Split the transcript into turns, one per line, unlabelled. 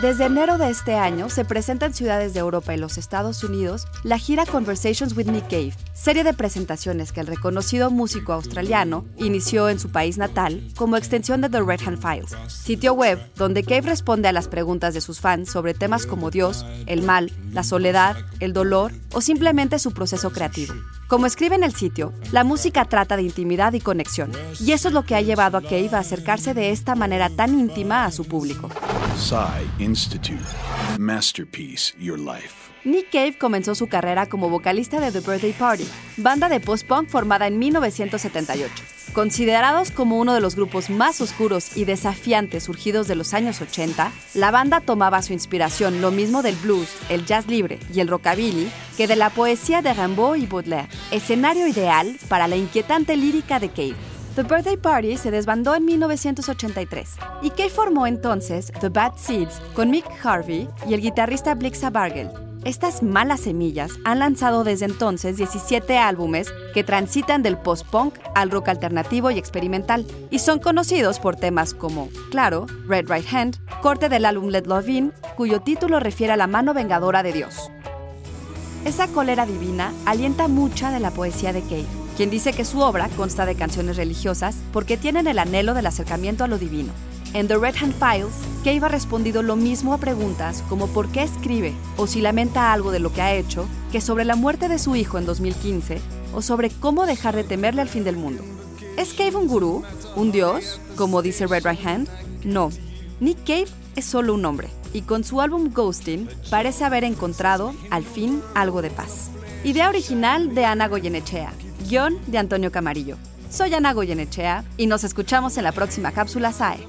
Desde enero de este año se presenta en ciudades de Europa y los Estados Unidos la gira Conversations with Nick Cave, serie de presentaciones que el reconocido músico australiano inició en su país natal como extensión de The Red Hand Files, sitio web donde Cave responde a las preguntas de sus fans sobre temas como Dios, el mal, la soledad, el dolor o simplemente su proceso creativo. Como escribe en el sitio, la música trata de intimidad y conexión, y eso es lo que ha llevado a Cave a acercarse de esta manera tan íntima a su público.
Institute. Masterpiece Your Life.
Nick Cave comenzó su carrera como vocalista de The Birthday Party, banda de post-punk formada en 1978. Considerados como uno de los grupos más oscuros y desafiantes surgidos de los años 80, la banda tomaba su inspiración lo mismo del blues, el jazz libre y el rockabilly que de la poesía de Rimbaud y Baudelaire, escenario ideal para la inquietante lírica de Cave. The Birthday Party se desbandó en 1983 y Cave formó entonces The Bad Seeds con Mick Harvey y el guitarrista Blixa Bargel. Estas malas semillas han lanzado desde entonces 17 álbumes que transitan del post-punk al rock alternativo y experimental, y son conocidos por temas como, claro, Red Right Hand, corte del álbum Let Love In, cuyo título refiere a la mano vengadora de Dios. Esa cólera divina alienta mucha de la poesía de Cave, quien dice que su obra consta de canciones religiosas porque tienen el anhelo del acercamiento a lo divino, en The Red Hand Files, Cave ha respondido lo mismo a preguntas como por qué escribe o si lamenta algo de lo que ha hecho que sobre la muerte de su hijo en 2015 o sobre cómo dejar de temerle al fin del mundo. ¿Es Cave un gurú? ¿Un dios? Como dice Red Right Hand? No. Nick Cave es solo un hombre y con su álbum Ghosting parece haber encontrado, al fin, algo de paz. Idea original de Ana Goyenechea, guion de Antonio Camarillo. Soy Ana Goyenechea y nos escuchamos en la próxima cápsula SAE.